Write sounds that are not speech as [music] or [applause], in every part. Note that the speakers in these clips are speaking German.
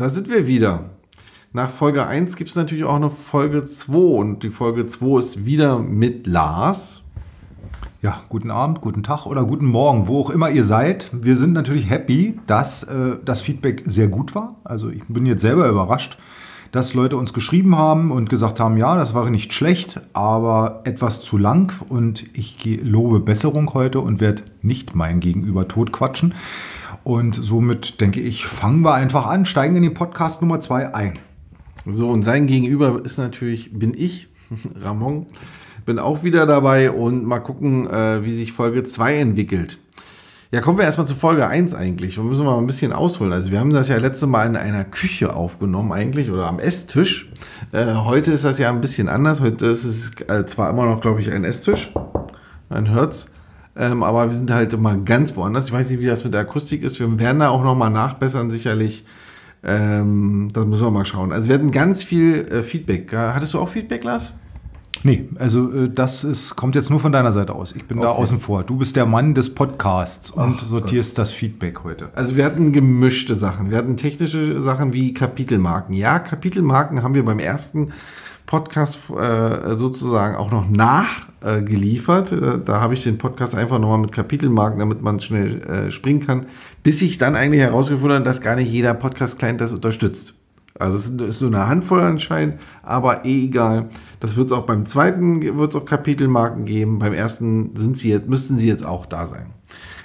Da sind wir wieder. Nach Folge 1 gibt es natürlich auch eine Folge 2 und die Folge 2 ist wieder mit Lars. Ja, guten Abend, guten Tag oder guten Morgen, wo auch immer ihr seid. Wir sind natürlich happy, dass äh, das Feedback sehr gut war. Also ich bin jetzt selber überrascht, dass Leute uns geschrieben haben und gesagt haben, ja, das war nicht schlecht, aber etwas zu lang und ich lobe Besserung heute und werde nicht mein Gegenüber totquatschen. Und somit denke ich, fangen wir einfach an, steigen in den Podcast Nummer 2 ein. So, und sein Gegenüber ist natürlich, bin ich, [laughs] Ramon, bin auch wieder dabei und mal gucken, äh, wie sich Folge 2 entwickelt. Ja, kommen wir erstmal zu Folge 1 eigentlich. Wir müssen mal ein bisschen ausholen. Also wir haben das ja letzte Mal in einer Küche aufgenommen eigentlich oder am Esstisch. Äh, heute ist das ja ein bisschen anders. Heute ist es äh, zwar immer noch, glaube ich, ein Esstisch. Man hört's. Ähm, aber wir sind halt immer ganz woanders. Ich weiß nicht, wie das mit der Akustik ist. Wir werden da auch nochmal nachbessern, sicherlich. Ähm, das müssen wir mal schauen. Also wir hatten ganz viel äh, Feedback. Hattest du auch Feedback, Lars? Nee, also äh, das ist, kommt jetzt nur von deiner Seite aus. Ich bin okay. da außen vor. Du bist der Mann des Podcasts und Ach sortierst Gott. das Feedback heute. Also wir hatten gemischte Sachen. Wir hatten technische Sachen wie Kapitelmarken. Ja, Kapitelmarken haben wir beim ersten Podcast äh, sozusagen auch noch nachgeliefert. Äh, da habe ich den Podcast einfach nochmal mit Kapitelmarken, damit man schnell äh, springen kann, bis ich dann eigentlich herausgefunden habe, dass gar nicht jeder Podcast-Client das unterstützt. Also es ist nur eine Handvoll anscheinend, aber eh egal. Das wird es auch beim zweiten, wird es auch Kapitelmarken geben. Beim ersten sind sie jetzt, müssten sie jetzt auch da sein.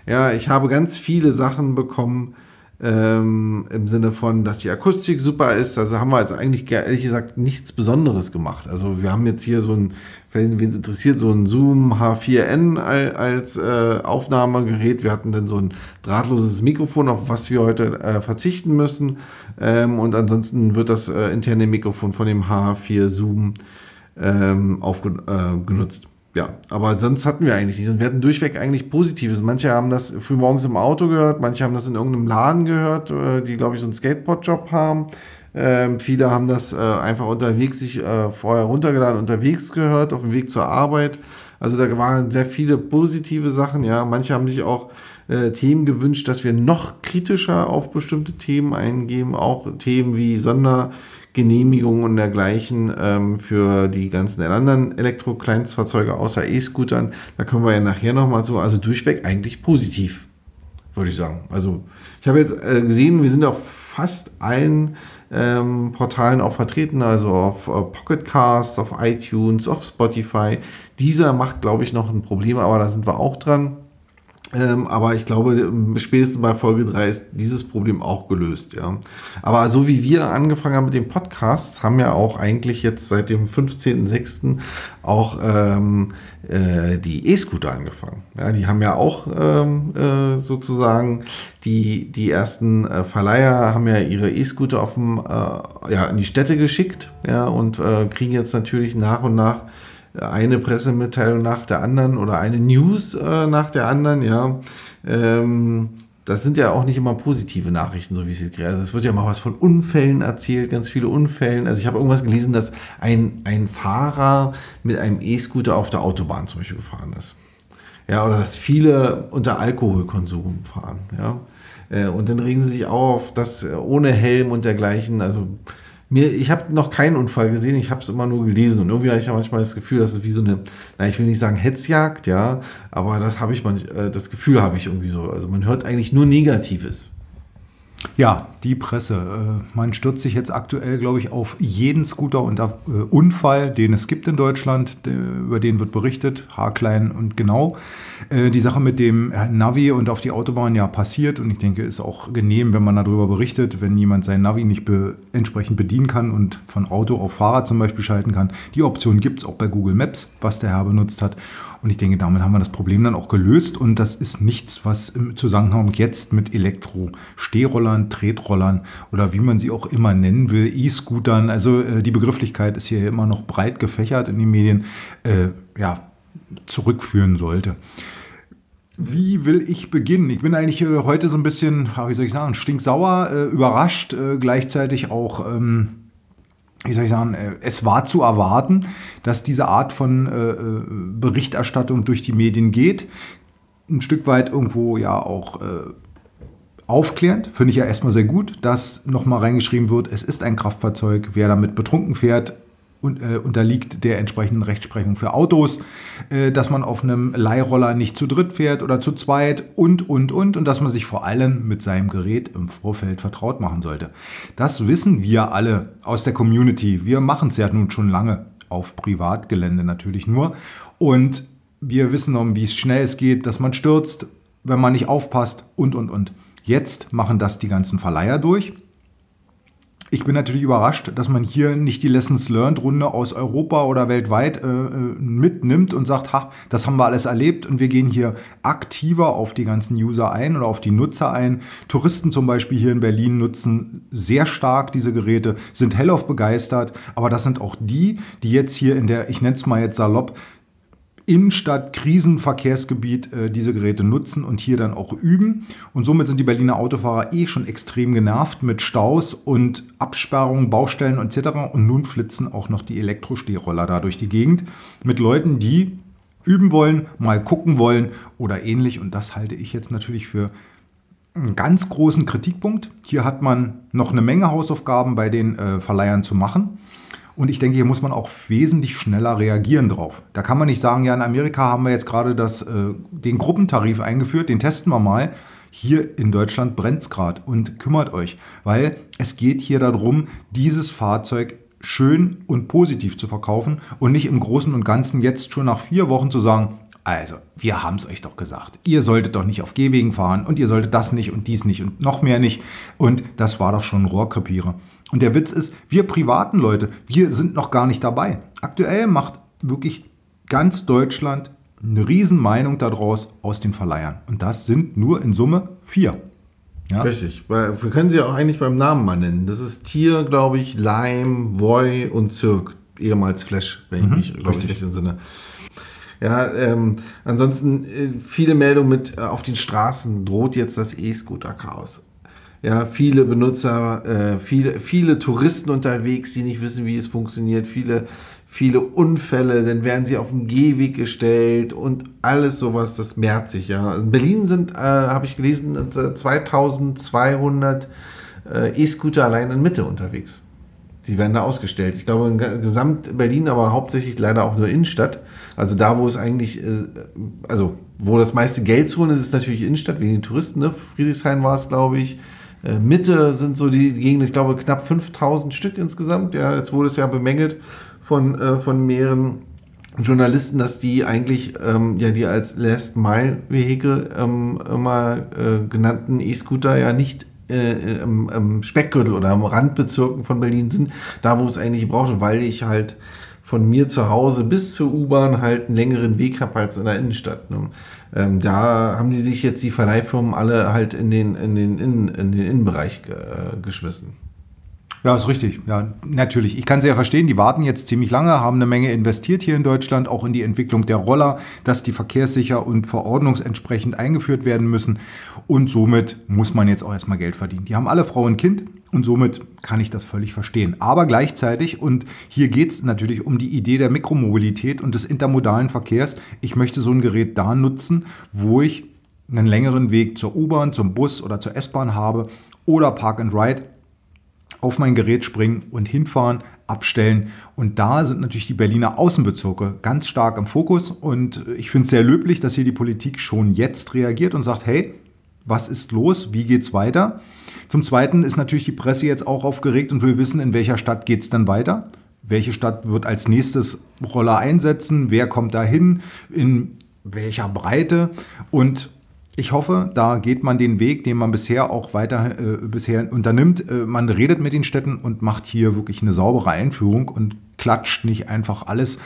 Ja, ich habe ganz viele Sachen bekommen, ähm, Im Sinne von, dass die Akustik super ist. Also haben wir jetzt eigentlich ehrlich gesagt nichts Besonderes gemacht. Also wir haben jetzt hier so ein, wenn wen es interessiert, so ein Zoom H4n als äh, Aufnahmegerät. Wir hatten dann so ein drahtloses Mikrofon, auf was wir heute äh, verzichten müssen. Ähm, und ansonsten wird das äh, interne Mikrofon von dem H4 Zoom ähm, aufgenutzt. Äh, ja, aber sonst hatten wir eigentlich nicht. Und wir hatten durchweg eigentlich Positives. Manche haben das früh morgens im Auto gehört, manche haben das in irgendeinem Laden gehört, äh, die, glaube ich, so einen Skateboard-Job haben. Ähm, viele haben das äh, einfach unterwegs sich äh, vorher runtergeladen, unterwegs gehört, auf dem Weg zur Arbeit. Also da waren sehr viele positive Sachen, ja. Manche haben sich auch äh, Themen gewünscht, dass wir noch kritischer auf bestimmte Themen eingehen, auch Themen wie Sonder Genehmigungen und dergleichen ähm, für die ganzen anderen Elektro-Kleinstfahrzeuge außer E-Scootern. Da kommen wir ja nachher nochmal zu. Also durchweg eigentlich positiv, würde ich sagen. Also ich habe jetzt äh, gesehen, wir sind auf fast allen ähm, Portalen auch vertreten, also auf äh, Pocketcast, auf iTunes, auf Spotify. Dieser macht, glaube ich, noch ein Problem, aber da sind wir auch dran. Ähm, aber ich glaube, spätestens bei Folge 3 ist dieses Problem auch gelöst, ja. Aber so wie wir angefangen haben mit den Podcasts, haben ja auch eigentlich jetzt seit dem 15.06. auch ähm, äh, die E-Scooter angefangen. Ja, die haben ja auch ähm, äh, sozusagen die, die ersten äh, Verleiher haben ja ihre E-Scooter auf dem, äh, ja, in die Städte geschickt, ja, und äh, kriegen jetzt natürlich nach und nach eine Pressemitteilung nach der anderen oder eine News äh, nach der anderen, ja. Ähm, das sind ja auch nicht immer positive Nachrichten, so wie es jetzt gerade. Also es wird ja mal was von Unfällen erzählt, ganz viele Unfällen. Also ich habe irgendwas gelesen, dass ein, ein Fahrer mit einem E-Scooter auf der Autobahn zum Beispiel gefahren ist. Ja, oder dass viele unter Alkoholkonsum fahren, ja. Äh, und dann regen sie sich auf, dass ohne Helm und dergleichen, also mir, ich habe noch keinen Unfall gesehen, ich habe es immer nur gelesen und irgendwie habe ich ja manchmal das Gefühl, dass es wie so eine, na, ich will nicht sagen Hetzjagd, ja, aber das habe ich manch, äh, das Gefühl habe ich irgendwie so. Also man hört eigentlich nur Negatives. Ja, die Presse. Äh, man stürzt sich jetzt aktuell, glaube ich, auf jeden Scooter und äh, Unfall, den es gibt in Deutschland. Über den wird berichtet, haarklein und genau. Äh, die Sache mit dem Navi und auf die Autobahn ja passiert und ich denke, ist auch genehm, wenn man darüber berichtet, wenn jemand sein Navi nicht be entsprechend bedienen kann und von Auto auf Fahrrad zum Beispiel schalten kann. Die Option gibt es auch bei Google Maps, was der Herr benutzt hat. Und ich denke, damit haben wir das Problem dann auch gelöst. Und das ist nichts, was im Zusammenhang jetzt mit Elektro-Stehrollern, Tretrollern oder wie man sie auch immer nennen will, E-Scootern, also äh, die Begrifflichkeit ist hier immer noch breit gefächert in den Medien, äh, ja, zurückführen sollte. Wie will ich beginnen? Ich bin eigentlich äh, heute so ein bisschen, wie soll ich sagen, stinksauer, äh, überrascht, äh, gleichzeitig auch. Ähm, wie soll ich sagen, äh, es war zu erwarten, dass diese Art von äh, äh, Berichterstattung durch die Medien geht. Ein Stück weit irgendwo ja auch aufklärend, finde ich ja erstmal sehr gut, dass nochmal reingeschrieben wird, es ist ein Kraftfahrzeug, wer damit betrunken fährt, und, äh, unterliegt der entsprechenden Rechtsprechung für Autos, äh, dass man auf einem Leihroller nicht zu dritt fährt oder zu zweit und, und, und, und dass man sich vor allem mit seinem Gerät im Vorfeld vertraut machen sollte. Das wissen wir alle aus der Community. Wir machen es ja nun schon lange auf Privatgelände natürlich nur und wir wissen um, wie schnell es geht, dass man stürzt, wenn man nicht aufpasst und, und, und. Jetzt machen das die ganzen Verleiher durch ich bin natürlich überrascht, dass man hier nicht die Lessons Learned Runde aus Europa oder weltweit äh, äh, mitnimmt und sagt, ha, das haben wir alles erlebt und wir gehen hier aktiver auf die ganzen User ein oder auf die Nutzer ein. Touristen zum Beispiel hier in Berlin nutzen sehr stark diese Geräte, sind hellauf begeistert, aber das sind auch die, die jetzt hier in der, ich nenne es mal jetzt salopp, Innenstadt, Krisenverkehrsgebiet äh, diese Geräte nutzen und hier dann auch üben. Und somit sind die Berliner Autofahrer eh schon extrem genervt mit Staus und Absperrungen, Baustellen etc. Und nun flitzen auch noch die Elektrostehroller da durch die Gegend mit Leuten, die üben wollen, mal gucken wollen oder ähnlich. Und das halte ich jetzt natürlich für einen ganz großen Kritikpunkt. Hier hat man noch eine Menge Hausaufgaben bei den äh, Verleihern zu machen. Und ich denke, hier muss man auch wesentlich schneller reagieren drauf. Da kann man nicht sagen, ja, in Amerika haben wir jetzt gerade das, äh, den Gruppentarif eingeführt, den testen wir mal. Hier in Deutschland brennt es gerade und kümmert euch, weil es geht hier darum, dieses Fahrzeug schön und positiv zu verkaufen und nicht im Großen und Ganzen jetzt schon nach vier Wochen zu sagen, also, wir haben es euch doch gesagt. Ihr solltet doch nicht auf Gehwegen fahren und ihr solltet das nicht und dies nicht und noch mehr nicht. Und das war doch schon ein Rohrkrepierer. Und der Witz ist, wir privaten Leute, wir sind noch gar nicht dabei. Aktuell macht wirklich ganz Deutschland eine Riesenmeinung daraus aus den Verleihern. Und das sind nur in Summe vier. Ja? Richtig. Wir können sie auch eigentlich beim Namen mal nennen. Das ist Tier, glaube ich, Lime, Voy und Zirk. Ehemals Flash, wenn ich mhm, mich, glaube ich, richtig entsinne. Ja, ähm, ansonsten äh, viele Meldungen mit äh, auf den Straßen droht jetzt das E-Scooter-Chaos. Ja, viele Benutzer, äh, viele, viele Touristen unterwegs, die nicht wissen, wie es funktioniert, viele, viele Unfälle, dann werden sie auf den Gehweg gestellt und alles sowas, das mehrt sich. Ja. In Berlin sind, äh, habe ich gelesen, 2200 äh, E-Scooter allein in Mitte unterwegs. Die werden da ausgestellt. Ich glaube, in Gesamt Berlin, aber hauptsächlich leider auch nur Innenstadt. Also da, wo es eigentlich, äh, also wo das meiste Geld zu holen ist, ist natürlich Innenstadt, wegen den Touristen. Ne? Friedrichshain war es, glaube ich. Äh, Mitte sind so die Gegenden, ich glaube, knapp 5000 Stück insgesamt. Ja, jetzt wurde es ja bemängelt von, äh, von mehreren Journalisten, dass die eigentlich ähm, ja die als Last Mile Vehicle ähm, immer äh, genannten E-Scooter ja nicht äh, im, im, Speckgürtel oder am Randbezirken von Berlin sind, da wo es eigentlich braucht, weil ich halt von mir zu Hause bis zur U-Bahn halt einen längeren Weg habe als in der Innenstadt. Ne? Ähm, da haben die sich jetzt die Verleihfirmen alle halt in den, in den, in, in den Innenbereich äh, geschmissen. Ja, ist richtig. Ja, natürlich. Ich kann sie ja verstehen, die warten jetzt ziemlich lange, haben eine Menge investiert hier in Deutschland, auch in die Entwicklung der Roller, dass die verkehrssicher und verordnungsentsprechend eingeführt werden müssen. Und somit muss man jetzt auch erstmal Geld verdienen. Die haben alle Frau und Kind und somit kann ich das völlig verstehen. Aber gleichzeitig, und hier geht es natürlich um die Idee der Mikromobilität und des intermodalen Verkehrs, ich möchte so ein Gerät da nutzen, wo ich einen längeren Weg zur U-Bahn, zum Bus oder zur S-Bahn habe oder Park and Ride auf mein Gerät springen und hinfahren, abstellen. Und da sind natürlich die Berliner Außenbezirke ganz stark im Fokus. Und ich finde es sehr löblich, dass hier die Politik schon jetzt reagiert und sagt, hey, was ist los? Wie geht es weiter? Zum Zweiten ist natürlich die Presse jetzt auch aufgeregt und will wissen, in welcher Stadt geht es dann weiter? Welche Stadt wird als nächstes Roller einsetzen? Wer kommt da hin? In welcher Breite? Und ich hoffe, da geht man den Weg, den man bisher auch weiter äh, bisher unternimmt. Äh, man redet mit den Städten und macht hier wirklich eine saubere Einführung und klatscht nicht einfach alles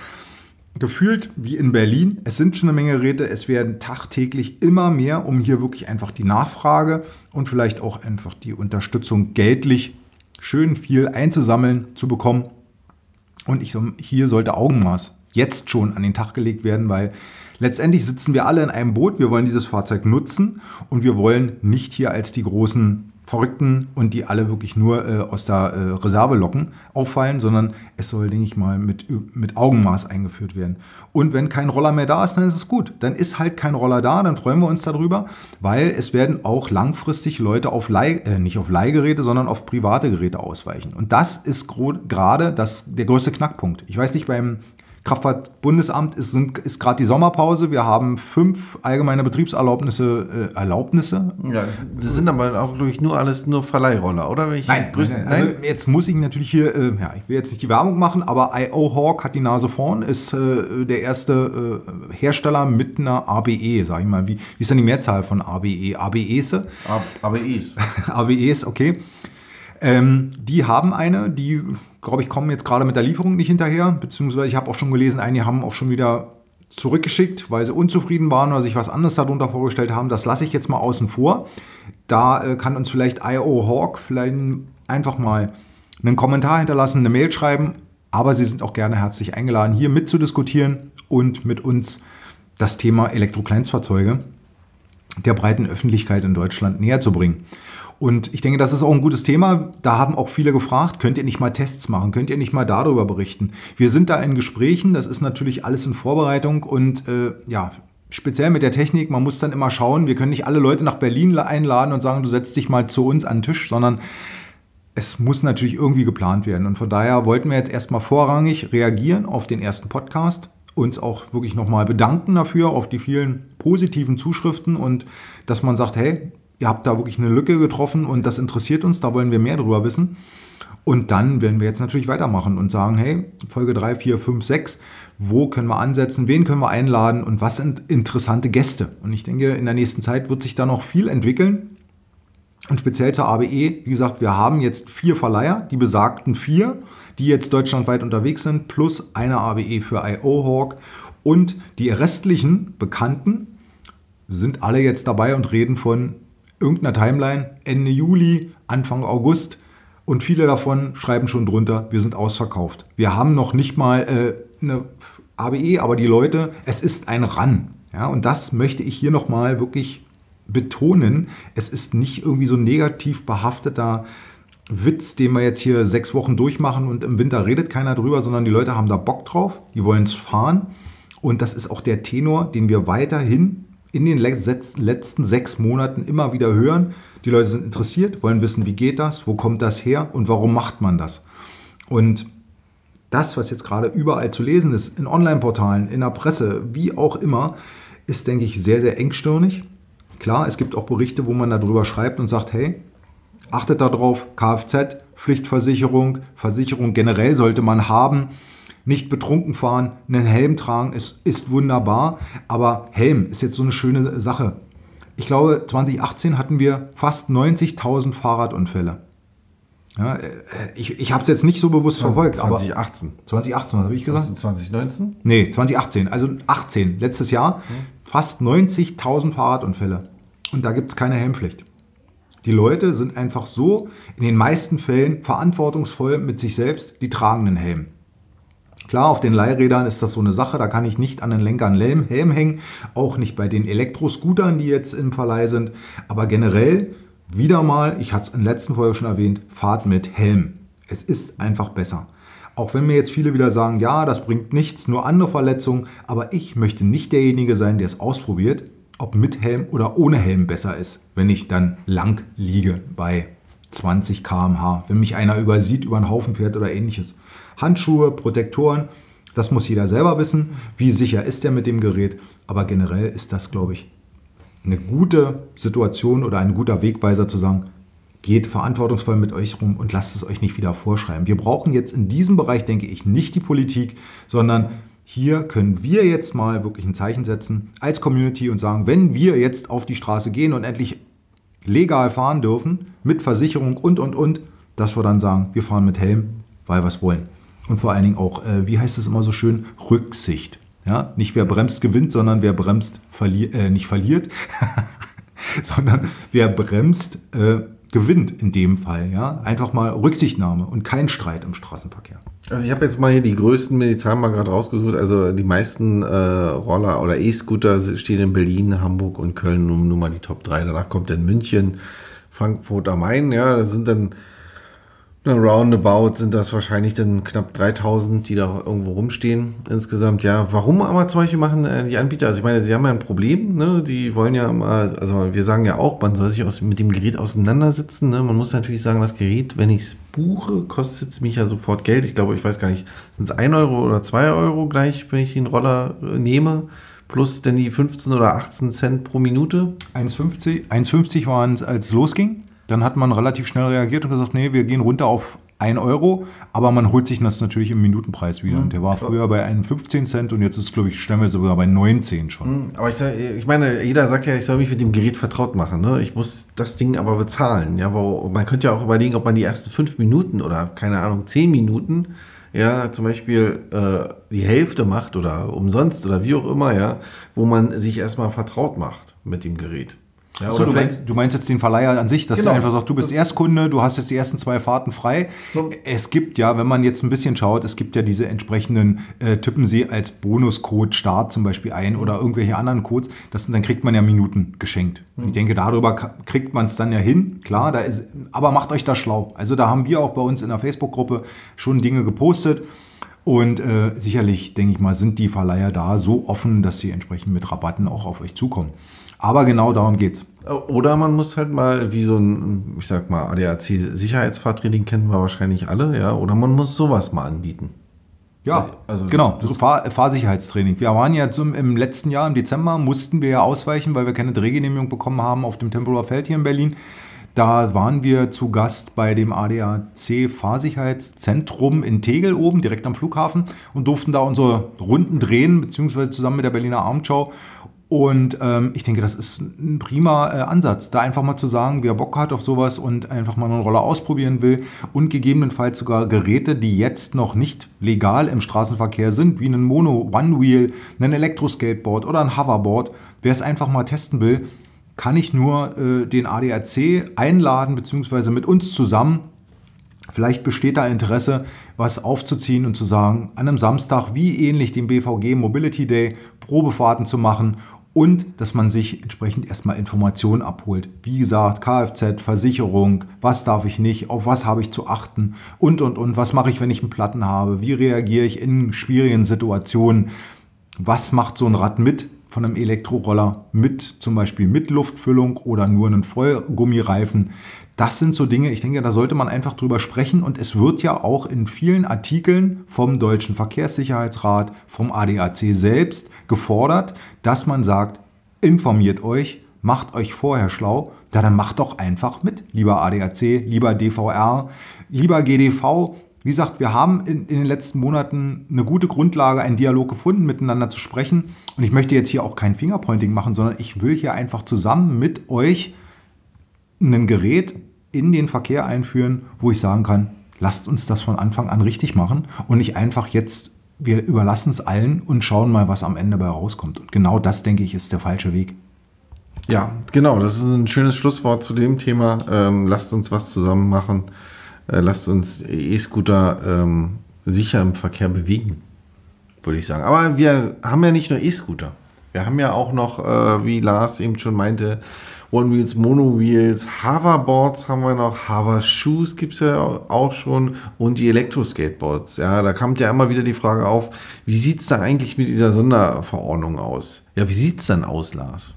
gefühlt wie in Berlin. Es sind schon eine Menge Räte, es werden tagtäglich immer mehr, um hier wirklich einfach die Nachfrage und vielleicht auch einfach die Unterstützung geldlich schön viel einzusammeln zu bekommen. Und ich, hier sollte Augenmaß jetzt schon an den Tag gelegt werden, weil Letztendlich sitzen wir alle in einem Boot, wir wollen dieses Fahrzeug nutzen und wir wollen nicht hier als die großen Verrückten und die alle wirklich nur äh, aus der äh, Reserve locken, auffallen, sondern es soll, denke ich mal, mit, mit Augenmaß eingeführt werden. Und wenn kein Roller mehr da ist, dann ist es gut. Dann ist halt kein Roller da, dann freuen wir uns darüber, weil es werden auch langfristig Leute auf Leih, äh, nicht auf Leihgeräte, sondern auf private Geräte ausweichen. Und das ist gerade der größte Knackpunkt. Ich weiß nicht, beim Kraftfahrtbundesamt ist, ist gerade die Sommerpause. Wir haben fünf allgemeine Betriebserlaubnisse. Äh, Erlaubnisse. Ja, das sind aber auch, glaube ich, nur alles nur Verleihroller, oder? nein, nein, nein, Also jetzt muss ich natürlich hier, äh, ja, ich will jetzt nicht die Werbung machen, aber I.O. Hawk hat die Nase vorn, ist äh, der erste äh, Hersteller mit einer ABE, sag ich mal. Wie, wie ist denn die Mehrzahl von ABE? ABEs? [laughs] ABEs. ABEs, okay. Ähm, die haben eine, die glaube ich, kommen jetzt gerade mit der Lieferung nicht hinterher, beziehungsweise ich habe auch schon gelesen, einige haben auch schon wieder zurückgeschickt, weil sie unzufrieden waren oder sich was anderes darunter vorgestellt haben. Das lasse ich jetzt mal außen vor. Da äh, kann uns vielleicht IO Hawk vielleicht einfach mal einen Kommentar hinterlassen, eine Mail schreiben. Aber Sie sind auch gerne herzlich eingeladen, hier mitzudiskutieren und mit uns das Thema Elektrokleinstfahrzeuge der breiten Öffentlichkeit in Deutschland näher zu bringen. Und ich denke, das ist auch ein gutes Thema. Da haben auch viele gefragt, könnt ihr nicht mal Tests machen? Könnt ihr nicht mal darüber berichten? Wir sind da in Gesprächen. Das ist natürlich alles in Vorbereitung und äh, ja, speziell mit der Technik, man muss dann immer schauen, wir können nicht alle Leute nach Berlin einladen und sagen, du setzt dich mal zu uns an den Tisch, sondern es muss natürlich irgendwie geplant werden. Und von daher wollten wir jetzt erstmal vorrangig reagieren auf den ersten Podcast, uns auch wirklich nochmal bedanken dafür, auf die vielen positiven Zuschriften und dass man sagt, hey, ihr habt da wirklich eine Lücke getroffen und das interessiert uns, da wollen wir mehr drüber wissen. Und dann werden wir jetzt natürlich weitermachen und sagen, hey, Folge 3, 4, 5, 6, wo können wir ansetzen, wen können wir einladen und was sind interessante Gäste? Und ich denke, in der nächsten Zeit wird sich da noch viel entwickeln. Und speziell zur ABE, wie gesagt, wir haben jetzt vier Verleiher, die besagten vier, die jetzt deutschlandweit unterwegs sind, plus eine ABE für IO Hawk. Und die restlichen Bekannten sind alle jetzt dabei und reden von irgendeiner Timeline Ende Juli, Anfang August. Und viele davon schreiben schon drunter, wir sind ausverkauft. Wir haben noch nicht mal äh, eine ABE, aber die Leute, es ist ein Ran. Ja, und das möchte ich hier nochmal wirklich betonen. Es ist nicht irgendwie so negativ behafteter Witz, den wir jetzt hier sechs Wochen durchmachen und im Winter redet keiner drüber, sondern die Leute haben da Bock drauf, die wollen es fahren. Und das ist auch der Tenor, den wir weiterhin in den letzten sechs Monaten immer wieder hören. Die Leute sind interessiert, wollen wissen, wie geht das, wo kommt das her und warum macht man das. Und das, was jetzt gerade überall zu lesen ist, in Online-Portalen, in der Presse, wie auch immer, ist, denke ich, sehr, sehr engstirnig. Klar, es gibt auch Berichte, wo man darüber schreibt und sagt, hey, achtet darauf, Kfz, Pflichtversicherung, Versicherung generell sollte man haben nicht betrunken fahren, einen Helm tragen, ist, ist wunderbar. Aber Helm ist jetzt so eine schöne Sache. Ich glaube, 2018 hatten wir fast 90.000 Fahrradunfälle. Ja, äh, ich ich habe es jetzt nicht so bewusst verfolgt. 2018. 2018, was habe ich gesagt? 2019? Nee, 2018. Also 18, letztes Jahr. Mhm. Fast 90.000 Fahrradunfälle. Und da gibt es keine Helmpflicht. Die Leute sind einfach so in den meisten Fällen verantwortungsvoll mit sich selbst, die tragen einen Helm. Klar, auf den Leihrädern ist das so eine Sache, da kann ich nicht an den Lenker einen Helm hängen, auch nicht bei den Elektroscootern, die jetzt im Verleih sind. Aber generell, wieder mal, ich hatte es in der letzten Folge schon erwähnt, fahrt mit Helm. Es ist einfach besser. Auch wenn mir jetzt viele wieder sagen, ja, das bringt nichts, nur andere Verletzungen, aber ich möchte nicht derjenige sein, der es ausprobiert, ob mit Helm oder ohne Helm besser ist, wenn ich dann lang liege bei 20 km/h, wenn mich einer übersieht, über einen Haufen fährt oder ähnliches. Handschuhe, Protektoren, das muss jeder selber wissen. Wie sicher ist er mit dem Gerät? Aber generell ist das, glaube ich, eine gute Situation oder ein guter Wegweiser zu sagen, geht verantwortungsvoll mit euch rum und lasst es euch nicht wieder vorschreiben. Wir brauchen jetzt in diesem Bereich, denke ich, nicht die Politik, sondern hier können wir jetzt mal wirklich ein Zeichen setzen als Community und sagen, wenn wir jetzt auf die Straße gehen und endlich legal fahren dürfen, mit Versicherung und, und, und, dass wir dann sagen, wir fahren mit Helm, weil wir es wollen. Und vor allen Dingen auch, äh, wie heißt es immer so schön, Rücksicht. Ja? Nicht wer bremst gewinnt, sondern wer bremst verli äh, nicht verliert, [laughs] sondern wer bremst äh, gewinnt in dem Fall. Ja? Einfach mal Rücksichtnahme und kein Streit im Straßenverkehr. Also ich habe jetzt mal hier die größten Medizinalen mal gerade rausgesucht. Also die meisten äh, Roller oder E-Scooter stehen in Berlin, Hamburg und Köln, nur, nur mal die Top 3. Danach kommt dann München, Frankfurt am Main, ja, da sind dann na, roundabout sind das wahrscheinlich dann knapp 3000, die da irgendwo rumstehen insgesamt. Ja, warum aber Beispiel machen äh, die Anbieter? Also ich meine, sie haben ja ein Problem, ne? Die wollen ja mal, also wir sagen ja auch, man soll sich aus, mit dem Gerät auseinandersetzen. Ne? Man muss natürlich sagen, das Gerät, wenn ich es buche, kostet es mich ja sofort Geld. Ich glaube, ich weiß gar nicht, sind es 1 Euro oder 2 Euro gleich, wenn ich den Roller äh, nehme? Plus dann die 15 oder 18 Cent pro Minute? 1,50 1,50 waren es, als es losging. Dann hat man relativ schnell reagiert und gesagt, nee, wir gehen runter auf 1 Euro, aber man holt sich das natürlich im Minutenpreis wieder. Und der war früher bei 1 15 Cent und jetzt ist, glaube ich, stellen wir sogar bei 19 schon. Hm, Aber ich, sag, ich meine, jeder sagt ja, ich soll mich mit dem Gerät vertraut machen. Ne? Ich muss das Ding aber bezahlen. Ja, man könnte ja auch überlegen, ob man die ersten fünf Minuten oder keine Ahnung, zehn Minuten ja, zum Beispiel äh, die Hälfte macht oder umsonst oder wie auch immer, ja, wo man sich erstmal vertraut macht mit dem Gerät. Ja, So, du, meinst, du meinst jetzt den Verleiher an sich, dass Genau. du einfach sagst, du bist Erstkunde, du hast jetzt die ersten zwei Fahrten frei. So. Es gibt ja, wenn man jetzt ein bisschen schaut, es gibt ja diese entsprechenden, äh, tippen Sie als Bonuscode Start zum Beispiel ein oder irgendwelche anderen Codes, das, dann kriegt man ja Minuten geschenkt. Und Ich denke, darüber kriegt man es dann ja hin, klar, da ist, aber macht euch das schlau. Also da haben wir auch bei uns in der Facebook-Gruppe schon Dinge gepostet. Und äh, sicherlich, denke ich mal, sind die Verleiher da so offen, dass sie entsprechend mit Rabatten auch auf euch zukommen. Aber genau darum geht's. Oder man muss halt mal, wie so ein, ich sag mal, ADAC-Sicherheitsfahrtraining kennen wir wahrscheinlich alle, ja, oder man muss sowas mal anbieten. Ja, Also- genau, das Fahr Fahrsicherheitstraining. Wir waren ja zum, im letzten Jahr, im Dezember, mussten wir ja ausweichen, weil wir keine Drehgenehmigung bekommen haben auf dem Tempelhofer Feld hier in Berlin. Da waren wir zu Gast bei dem ADAC Fahrsicherheitszentrum in Tegel oben, direkt am Flughafen und durften da unsere Runden drehen, beziehungsweise zusammen mit der Berliner Abendschau. Und ähm, ich denke, das ist ein prima äh, Ansatz, da einfach mal zu sagen, wer Bock hat auf sowas und einfach mal einen Roller ausprobieren will und gegebenenfalls sogar Geräte, die jetzt noch nicht legal im Straßenverkehr sind, wie einen Mono One Wheel, ein Elektroskateboard oder ein Hoverboard, wer es einfach mal testen will, kann ich nur äh, den ADAC einladen, beziehungsweise mit uns zusammen. Vielleicht besteht da Interesse, was aufzuziehen und zu sagen, an einem Samstag wie ähnlich dem BVG Mobility Day Probefahrten zu machen und dass man sich entsprechend erstmal Informationen abholt. Wie gesagt, Kfz, Versicherung, was darf ich nicht, auf was habe ich zu achten und und und, was mache ich, wenn ich einen Platten habe, wie reagiere ich in schwierigen Situationen, was macht so ein Rad mit von einem Elektroroller mit zum Beispiel mit Luftfüllung oder nur einen Vollgummireifen. Das sind so Dinge, ich denke, da sollte man einfach drüber sprechen und es wird ja auch in vielen Artikeln vom Deutschen Verkehrssicherheitsrat, vom ADAC selbst gefordert, dass man sagt, informiert euch, macht euch vorher schlau, ja, dann macht doch einfach mit, lieber ADAC, lieber DVR, lieber GDV. Wie gesagt, wir haben in, in den letzten Monaten eine gute Grundlage, einen Dialog gefunden, miteinander zu sprechen. Und ich möchte jetzt hier auch kein Fingerpointing machen, sondern ich will hier einfach zusammen mit euch ein Gerät in den Verkehr einführen, wo ich sagen kann, lasst uns das von Anfang an richtig machen und nicht einfach jetzt, wir überlassen es allen und schauen mal, was am Ende bei rauskommt. Und genau das, denke ich, ist der falsche Weg. Ja, genau, das ist ein schönes Schlusswort zu dem Thema. Ähm, lasst uns was zusammen machen. Äh, lasst uns E-Scooter ähm, sicher im Verkehr bewegen, würde ich sagen. Aber wir haben ja nicht nur E-Scooter. Wir haben ja auch noch, äh, wie Lars eben schon meinte, One Wheels, Mono Wheels, Hoverboards haben wir noch, Hover Shoes gibt es ja auch schon und die Elektroskateboards. Ja, da kommt ja immer wieder die Frage auf, wie sieht es da eigentlich mit dieser Sonderverordnung aus? Ja, wie sieht es dann aus, Lars?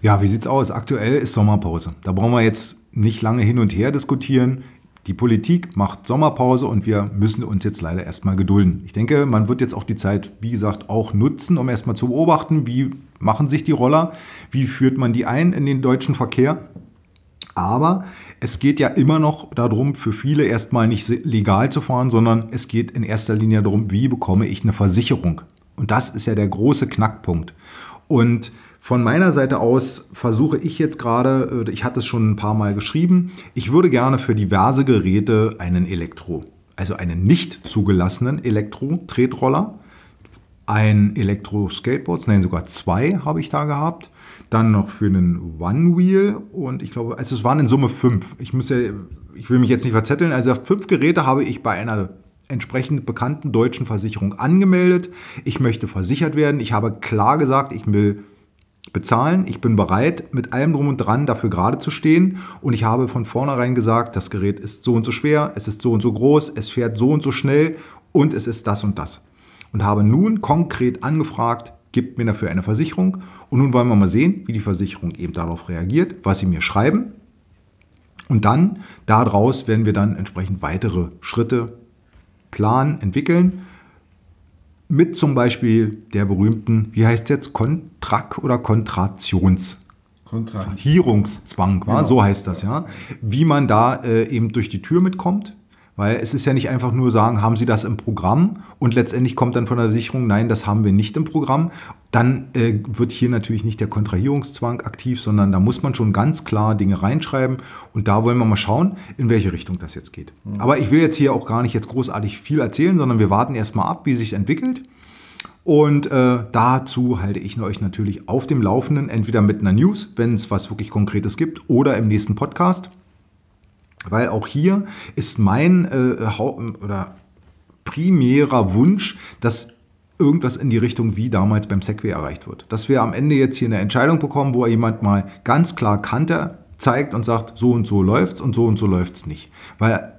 Ja, wie sieht's aus? Aktuell ist Sommerpause. Da brauchen wir jetzt nicht lange hin und her diskutieren. Die Politik macht Sommerpause und wir müssen uns jetzt leider erstmal gedulden. Ich denke, man wird jetzt auch die Zeit, wie gesagt, auch nutzen, um erstmal zu beobachten, wie machen sich die Roller, wie führt man die ein in den deutschen Verkehr. Aber es geht ja immer noch darum, für viele erstmal nicht legal zu fahren, sondern es geht in erster Linie darum, wie bekomme ich eine Versicherung. Und das ist ja der große Knackpunkt. Und von meiner Seite aus versuche ich jetzt gerade, äh, ich hatte es schon ein paar Mal geschrieben, ich würde gerne für diverse Geräte einen Elektro, also einen nicht zugelassenen Elektro-Tretroller, ein Elektro-Skateboard, nein, sogar zwei habe ich da gehabt. Dann noch für einen One-Wheel und ich glaube, also es waren in Summe fünf. Ich, muss ja, ich will mich jetzt nicht verzetteln, also fünf Geräte habe ich bei einer entsprechend bekannten deutschen Versicherung angemeldet. Ich möchte versichert werden. Ich habe klar gesagt, ich will bezahlen. Ich bin bereit, mit allem drum und dran dafür gerade zu stehen. Und ich habe von vornherein gesagt, das Gerät ist so und so schwer, es ist so und so groß, es fährt so und so schnell und es ist das und das. Und habe nun konkret angefragt, gibt mir dafür eine Versicherung. Und nun wollen wir mal sehen, wie die Versicherung eben darauf reagiert, was sie mir schreiben. Und dann daraus werden wir dann entsprechend weitere Schritte planen, entwickeln mit zum Beispiel der berühmten, wie heißt es jetzt, Kontrakt- oder Kontrations- Kontrahierungszwang, genau. so heißt das ja. Wie man da äh, eben durch die Tür mitkommt, weil es ist ja nicht einfach nur sagen, haben Sie das im Programm und letztendlich kommt dann von der Sicherung, nein, das haben wir nicht im Programm. Dann äh, wird hier natürlich nicht der Kontrahierungszwang aktiv, sondern da muss man schon ganz klar Dinge reinschreiben und da wollen wir mal schauen, in welche Richtung das jetzt geht. Mhm. Aber ich will jetzt hier auch gar nicht jetzt großartig viel erzählen, sondern wir warten erstmal ab, wie sich entwickelt. Und äh, dazu halte ich euch natürlich auf dem Laufenden, entweder mit einer News, wenn es was wirklich Konkretes gibt, oder im nächsten Podcast. Weil auch hier ist mein äh, oder primärer Wunsch, dass irgendwas in die Richtung wie damals beim Segway erreicht wird. Dass wir am Ende jetzt hier eine Entscheidung bekommen, wo jemand mal ganz klar Kante zeigt und sagt, so und so läuft's und so und so läuft's nicht. Weil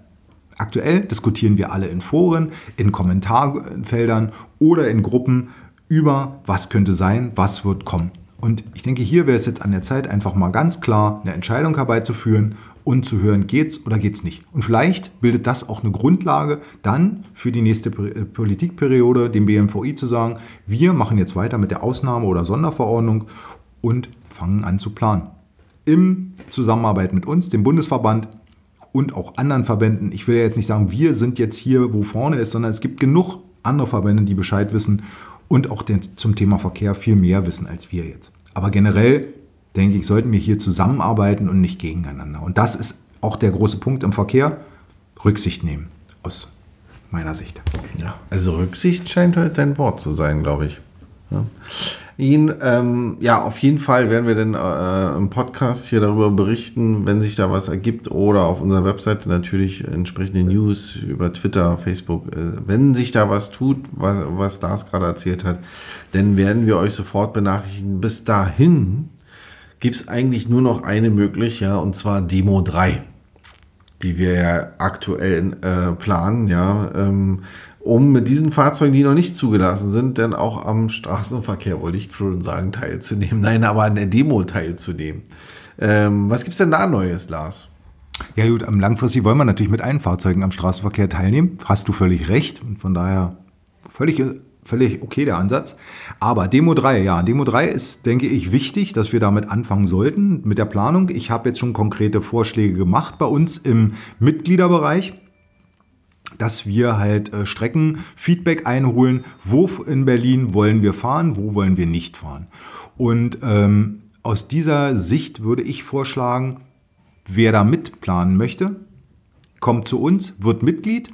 aktuell diskutieren wir alle in Foren, in Kommentarfeldern oder in Gruppen über, was könnte sein, was wird kommen. Und ich denke, hier wäre es jetzt an der Zeit, einfach mal ganz klar eine Entscheidung herbeizuführen und zu hören, geht's oder geht's nicht. Und vielleicht bildet das auch eine Grundlage, dann für die nächste äh, Politikperiode dem BMVI zu sagen, wir machen jetzt weiter mit der Ausnahme oder Sonderverordnung und fangen an zu planen. Im Zusammenarbeit mit uns, dem Bundesverband und auch anderen Verbänden. Ich will ja jetzt nicht sagen, wir sind jetzt hier, wo vorne ist, sondern es gibt genug andere Verbände, die Bescheid wissen und auch zum Thema Verkehr viel mehr wissen als wir jetzt. Aber generell denke ich, sollten wir hier zusammenarbeiten und nicht gegeneinander. Und das ist auch der große Punkt im Verkehr, Rücksicht nehmen, aus meiner Sicht. Ja, also Rücksicht scheint heute dein Wort zu sein, glaube ich. Ja. Ihn, ähm, ja, auf jeden Fall werden wir dann äh, im Podcast hier darüber berichten, wenn sich da was ergibt oder auf unserer Webseite natürlich entsprechende News über Twitter, Facebook. Äh, wenn sich da was tut, was, was Lars gerade erzählt hat, dann werden wir euch sofort benachrichtigen. Bis dahin gibt es eigentlich nur noch eine möglich, ja, und zwar Demo 3, die wir ja aktuell äh, planen, ja, ähm, um mit diesen Fahrzeugen, die noch nicht zugelassen sind, dann auch am Straßenverkehr, wollte ich schon sagen, teilzunehmen. [laughs] Nein, aber an der Demo teilzunehmen. Ähm, was gibt es denn da Neues, Lars? Ja gut, am langfristig wollen wir natürlich mit allen Fahrzeugen am Straßenverkehr teilnehmen. Hast du völlig recht. Und von daher völlig völlig okay der Ansatz. Aber Demo 3, ja, Demo 3 ist, denke ich, wichtig, dass wir damit anfangen sollten mit der Planung. Ich habe jetzt schon konkrete Vorschläge gemacht bei uns im Mitgliederbereich dass wir halt äh, Streckenfeedback einholen, wo in Berlin wollen wir fahren, wo wollen wir nicht fahren. Und ähm, aus dieser Sicht würde ich vorschlagen, wer da mitplanen möchte, kommt zu uns, wird Mitglied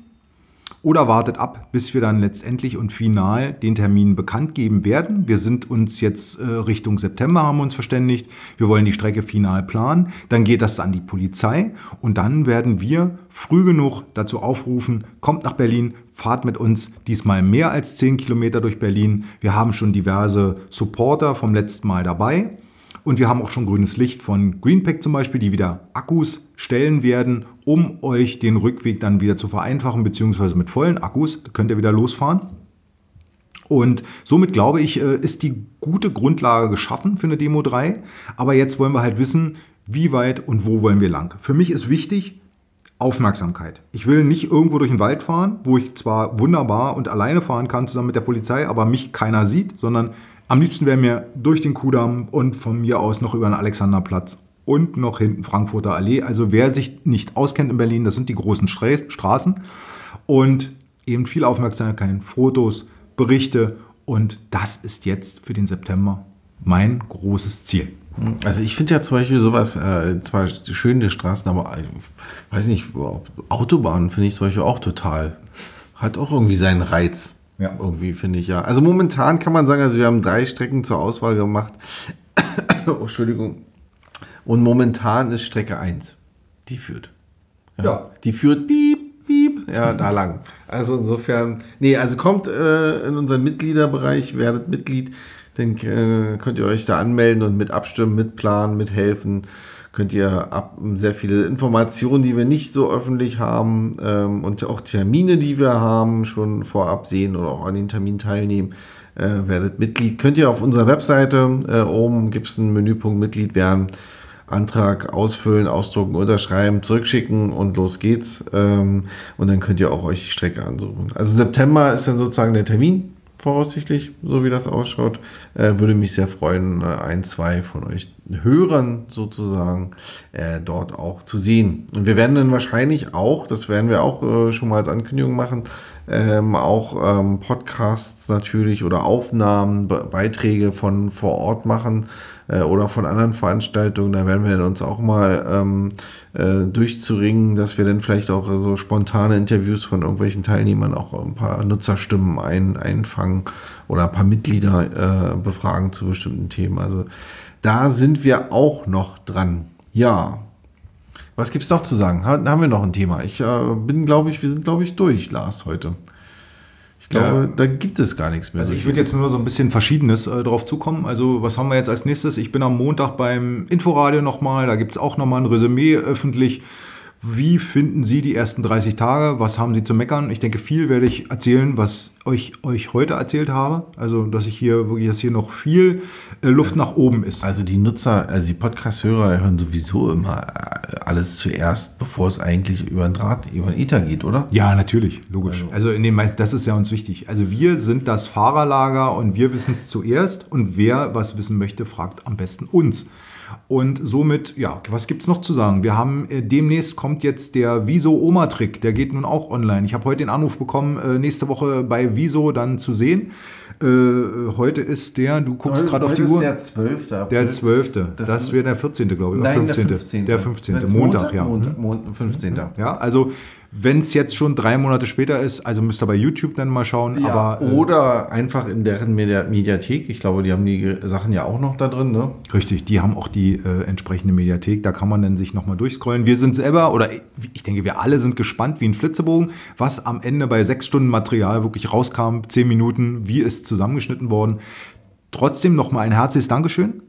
oder wartet ab, bis wir dann letztendlich und final den Termin bekannt geben werden. Wir sind uns jetzt äh, Richtung September, haben uns verständigt. Wir wollen die Strecke final planen. Dann geht das an die Polizei und dann werden wir früh genug dazu aufrufen, kommt nach Berlin, fahrt mit uns diesmal mehr als 10 Kilometer durch Berlin. Wir haben schon diverse Supporter vom letzten Mal dabei. Und wir haben auch schon grünes Licht von Greenpack zum Beispiel, die wieder Akkus stellen werden, um euch den Rückweg dann wieder zu vereinfachen, beziehungsweise mit vollen Akkus könnt ihr wieder losfahren. Und somit glaube ich, äh, ist die gute Grundlage geschaffen für eine Demo 3. Aber jetzt wollen wir halt wissen, wie weit und wo wollen wir lang. Für mich ist wichtig, Aufmerksamkeit. Ich will nicht irgendwo durch den Wald fahren, wo ich zwar wunderbar und alleine fahren kann zusammen mit der Polizei, aber mich keiner sieht, sondern am liebsten wäre mir durch den Kudamm und von mir aus noch über den Alexanderplatz und noch hinten Frankfurter Allee. Also wer sich nicht auskennt in Berlin, das sind die großen Straßen und eben viel Aufmerksamkeit, Fotos, Berichte und das ist jetzt für den September mein großes Ziel. Also ich finde ja zum Beispiel sowas, äh, zwar schöne Straßen, aber ich weiß nicht, Autobahnen finde ich zum Beispiel auch total, hat auch irgendwie seinen Reiz. Ja. Irgendwie finde ich ja. Also momentan kann man sagen, also wir haben drei Strecken zur Auswahl gemacht. [coughs] oh, Entschuldigung. Und momentan ist Strecke 1. Die führt. Ja. ja. Die führt piep, piep, ja, da lang. Also insofern, nee, also kommt äh, in unseren Mitgliederbereich, werdet Mitglied. Dann äh, könnt ihr euch da anmelden und mit abstimmen, mitplanen, mithelfen. Könnt ihr ab sehr viele Informationen, die wir nicht so öffentlich haben ähm, und auch Termine, die wir haben, schon vorab sehen oder auch an den Termin teilnehmen. Äh, werdet Mitglied. Könnt ihr auf unserer Webseite äh, oben gibt es einen Menüpunkt Mitglied werden. Antrag ausfüllen, ausdrucken, unterschreiben, zurückschicken und los geht's. Ähm, und dann könnt ihr auch euch die Strecke ansuchen. Also September ist dann sozusagen der Termin voraussichtlich, so wie das ausschaut. Äh, würde mich sehr freuen, äh, ein, zwei von euch Hörern sozusagen äh, dort auch zu sehen. Und wir werden dann wahrscheinlich auch, das werden wir auch äh, schon mal als Ankündigung machen, ähm, auch ähm, Podcasts natürlich oder Aufnahmen, Be Beiträge von vor Ort machen äh, oder von anderen Veranstaltungen. Da werden wir uns auch mal ähm, äh, durchzuringen, dass wir dann vielleicht auch so spontane Interviews von irgendwelchen Teilnehmern auch ein paar Nutzerstimmen ein, einfangen oder ein paar Mitglieder äh, befragen zu bestimmten Themen. Also da sind wir auch noch dran. Ja. Was gibt es noch zu sagen? Haben wir noch ein Thema? Ich äh, bin, glaube ich, wir sind, glaube ich, durch, Lars, heute. Ich glaube, ja. da gibt es gar nichts mehr. Also ich würde jetzt nur so ein bisschen Verschiedenes äh, drauf zukommen. Also was haben wir jetzt als nächstes? Ich bin am Montag beim Inforadio nochmal. Da gibt es auch nochmal ein Resümee öffentlich wie finden Sie die ersten 30 Tage? Was haben Sie zu meckern? Ich denke, viel werde ich erzählen, was ich euch heute erzählt habe. Also, dass ich hier wirklich, dass hier noch viel äh, Luft nach oben ist. Also die Nutzer, also die Podcast-Hörer hören sowieso immer äh, alles zuerst, bevor es eigentlich über den Draht, über den Ether geht, oder? Ja, natürlich, logisch. Also, also in dem das ist ja uns wichtig. Also wir sind das Fahrerlager und wir wissen es zuerst und wer was wissen möchte, fragt am besten uns. Und somit, ja, was gibt es noch zu sagen? Wir haben äh, demnächst kommt jetzt der Wieso-Oma-Trick, der geht nun auch online. Ich habe heute den Anruf bekommen, äh, nächste Woche bei Wieso dann zu sehen. Äh, heute ist der, du guckst gerade auf die Uhr. der 12. April. Der 12. Das, das wäre der 14. glaube ich. Nein, 15. Der 15. Der 15. Montag, Montag, ja. Montag, Montag, 15. Ja, also wenn es jetzt schon drei Monate später ist, also müsst ihr bei YouTube dann mal schauen. Ja, aber, äh, oder einfach in deren Mediathek. Ich glaube, die haben die Sachen ja auch noch da drin. Ne? Richtig, die haben auch die äh, entsprechende Mediathek. Da kann man dann sich nochmal durchscrollen. Wir sind selber, oder ich denke, wir alle sind gespannt wie ein Flitzebogen, was am Ende bei sechs Stunden Material wirklich rauskam. Zehn Minuten, wie ist zusammengeschnitten worden. Trotzdem nochmal ein herzliches Dankeschön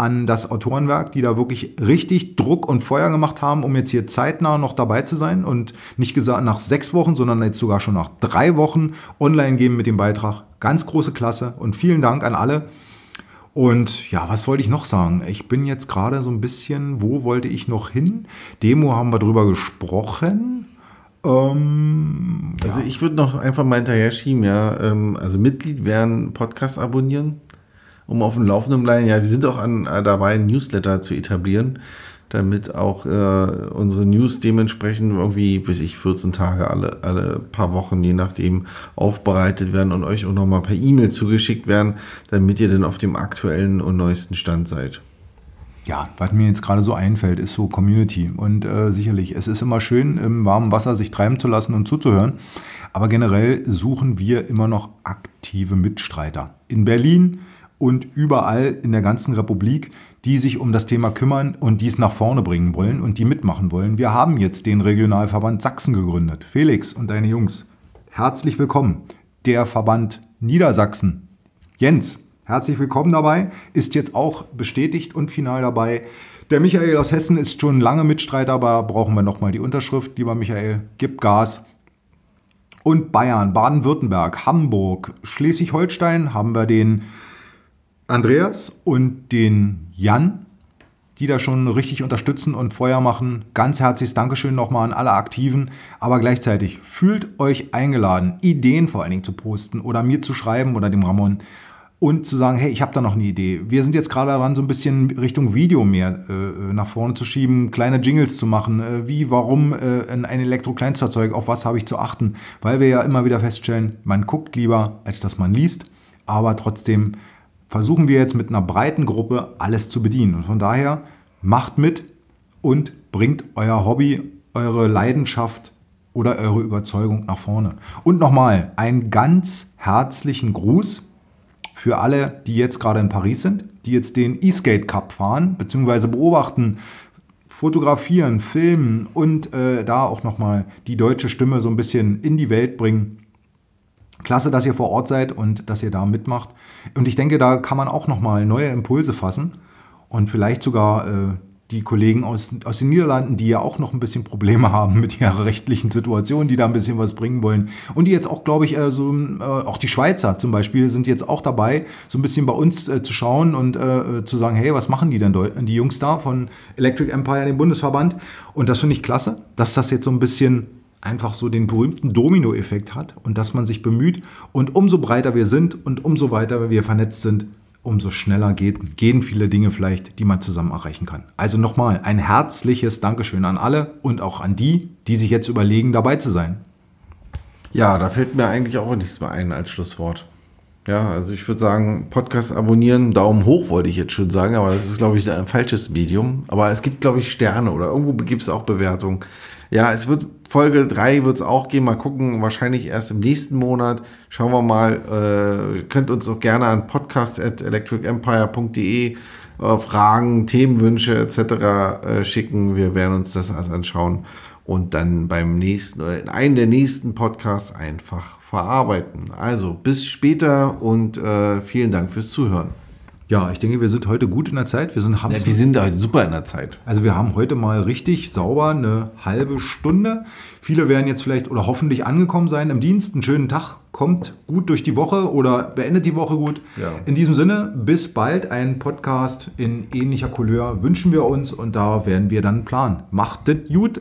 an das Autorenwerk, die da wirklich richtig Druck und Feuer gemacht haben, um jetzt hier zeitnah noch dabei zu sein und nicht gesagt nach sechs Wochen, sondern jetzt sogar schon nach drei Wochen online gehen mit dem Beitrag. Ganz große Klasse und vielen Dank an alle. Und ja, was wollte ich noch sagen? Ich bin jetzt gerade so ein bisschen, wo wollte ich noch hin? Demo haben wir drüber gesprochen. Ähm, also ja. ich würde noch einfach mal hinterher schieben, ja. Ähm, also Mitglied werden, Podcast abonnieren um auf dem Laufenden bleiben. Ja, wir sind auch an, äh, dabei, ein Newsletter zu etablieren, damit auch äh, unsere News dementsprechend irgendwie, bis ich 14 Tage alle, alle paar Wochen, je nachdem, aufbereitet werden und euch auch nochmal per E-Mail zugeschickt werden, damit ihr dann auf dem aktuellen und neuesten Stand seid. Ja, was mir jetzt gerade so einfällt, ist so Community. Und äh, sicherlich, es ist immer schön, im warmen Wasser sich treiben zu lassen und zuzuhören. Aber generell suchen wir immer noch aktive Mitstreiter. In Berlin, und überall in der ganzen Republik, die sich um das Thema kümmern und dies nach vorne bringen wollen und die mitmachen wollen. Wir haben jetzt den Regionalverband Sachsen gegründet. Felix und deine Jungs, herzlich willkommen. Der Verband Niedersachsen. Jens, herzlich willkommen dabei, ist jetzt auch bestätigt und final dabei. Der Michael aus Hessen ist schon lange Mitstreiter, aber brauchen wir nochmal die Unterschrift. Lieber Michael, gib Gas. Und Bayern, Baden-Württemberg, Hamburg, Schleswig-Holstein haben wir den Andreas und den Jan, die da schon richtig unterstützen und Feuer machen. Ganz herzliches Dankeschön nochmal an alle Aktiven. Aber gleichzeitig fühlt euch eingeladen, Ideen vor allen Dingen zu posten oder mir zu schreiben oder dem Ramon und zu sagen, hey, ich habe da noch eine Idee. Wir sind jetzt gerade daran, so ein bisschen Richtung Video mehr äh, nach vorne zu schieben, kleine Jingles zu machen. Äh, wie, warum äh, ein Elektro-Kleinstfahrzeug, auf was habe ich zu achten? Weil wir ja immer wieder feststellen, man guckt lieber, als dass man liest. Aber trotzdem versuchen wir jetzt mit einer breiten Gruppe alles zu bedienen. Und von daher macht mit und bringt euer Hobby, eure Leidenschaft oder eure Überzeugung nach vorne. Und nochmal einen ganz herzlichen Gruß für alle, die jetzt gerade in Paris sind, die jetzt den E-Skate Cup fahren, beziehungsweise beobachten, fotografieren, filmen und äh, da auch nochmal die deutsche Stimme so ein bisschen in die Welt bringen. Klasse, dass ihr vor Ort seid und dass ihr da mitmacht. Und ich denke, da kann man auch nochmal neue Impulse fassen und vielleicht sogar äh, die Kollegen aus, aus den Niederlanden, die ja auch noch ein bisschen Probleme [laughs] haben mit ihrer rechtlichen Situation, die da ein bisschen was bringen wollen. Und die jetzt auch, glaube ich, äh, so, äh, auch die Schweizer zum Beispiel sind jetzt auch dabei, so ein bisschen bei uns äh, zu schauen und äh, zu sagen, hey, was machen die denn die Jungs da von Electric Empire, dem Bundesverband? Und das finde ich klasse, dass das jetzt so ein bisschen einfach so den berühmten Domino-Effekt hat und dass man sich bemüht. Und umso breiter wir sind und umso weiter wir vernetzt sind, umso schneller geht, gehen viele Dinge vielleicht, die man zusammen erreichen kann. Also nochmal ein herzliches Dankeschön an alle und auch an die, die sich jetzt überlegen, dabei zu sein. Ja, da fällt mir eigentlich auch nichts mehr ein als Schlusswort. Ja, also ich würde sagen, Podcast abonnieren, Daumen hoch wollte ich jetzt schon sagen, aber das ist, glaube ich, ein falsches Medium. Aber es gibt, glaube ich, Sterne oder irgendwo gibt es auch Bewertungen. Ja, es wird Folge 3 wird es auch gehen. Mal gucken, wahrscheinlich erst im nächsten Monat. Schauen wir mal. Äh, könnt uns auch gerne an podcast.electricempire.de äh, Fragen, Themenwünsche etc. Äh, schicken. Wir werden uns das alles anschauen und dann beim nächsten oder in einem der nächsten Podcasts einfach verarbeiten. Also bis später und äh, vielen Dank fürs Zuhören. Ja, ich denke, wir sind heute gut in der Zeit. Wir sind, ja, wir sind heute super in der Zeit. Also wir haben heute mal richtig sauber eine halbe Stunde. Viele werden jetzt vielleicht oder hoffentlich angekommen sein im Dienst. Einen schönen Tag. Kommt gut durch die Woche oder beendet die Woche gut. Ja. In diesem Sinne, bis bald. Ein Podcast in ähnlicher Couleur wünschen wir uns und da werden wir dann planen. Macht es gut.